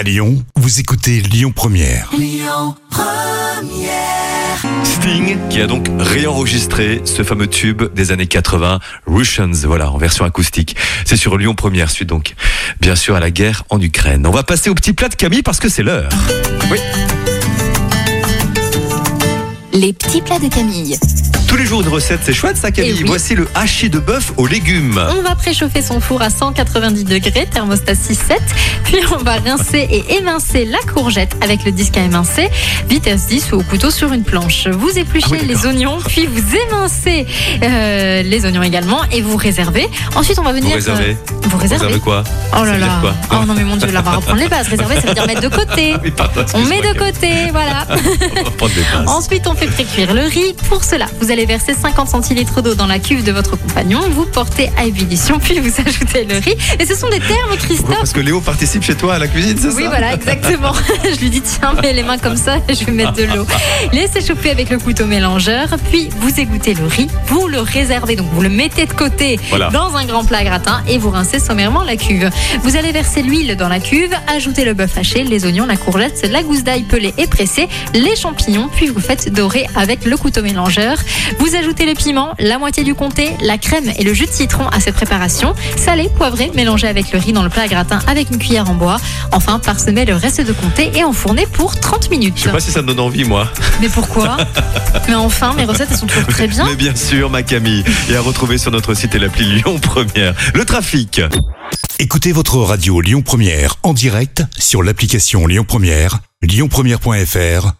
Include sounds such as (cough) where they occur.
À Lyon, vous écoutez Lyon Première. Sting qui a donc réenregistré ce fameux tube des années 80, Russians, voilà, en version acoustique. C'est sur Lyon Première suite donc, bien sûr, à la guerre en Ukraine. On va passer au petit plat de Camille parce que c'est l'heure. Oui. Les petits plats de Camille. Tous les jours une recette, c'est chouette ça Camille. Oui. Voici le hachis de bœuf aux légumes. On va préchauffer son four à 190 degrés, thermostat 6-7. Puis on va rincer et émincer la courgette avec le disque à émincer, vitesse 10 ou au couteau sur une planche. Vous épluchez Ah oui, les oignons, puis vous émincez euh, les oignons également et vous réservez. Ensuite, on va venir. Vous réservez euh, vous réservez. Réservez quoi? Oh là là. Oh non mais mon dieu, là on va reprendre les bases. Réserver, ça veut dire mettre de côté. (laughs) Oui, pardon, On met de côté, voilà. (laughs) On va pinces. Ensuite, on fait précuire le riz. Pour cela, vous allez verser 50 centilitres d'eau dans la cuve de votre compagnon. Vous portez à ébullition, puis vous ajoutez le riz. Et ce sont des termes, Christophe. Parce que Léo participe chez toi à la cuisine, c'est Oui, ça voilà, exactement. (laughs) je lui dis, tiens, mets les mains comme ça et je vais mettre de l'eau. Laissez chauffer avec le couteau mélangeur, puis vous égouttez le riz, vous le réservez, donc vous le mettez de côté Voilà. dans un grand plat gratin et vous rincez sommairement la cuve. Vous allez verser l'huile dans la cuve, ajouter le bœuf haché, les oignons, la courgette, la gousse d'ail pelée et pressée, les champignons, puis vous faites dorer avec le couteau mélangeur. Vous ajoutez le piment, la moitié du comté, la crème et le jus de citron à cette préparation. Salé, poivré, mélangé avec le riz dans le plat gratin avec une cuillère en bois. Enfin, parsemez le reste de comté et enfournez pour 30 minutes. Je sais pas si ça me donne envie, moi. Mais pourquoi? (laughs) Mais enfin, mes recettes, elles sont toujours très bien. Mais bien sûr, ma Camille. Et à retrouver sur notre site et l'appli Lyon Première. Le trafic. Écoutez votre radio Lyon Première en direct sur l'application Lyon Première, lyonpremière.fr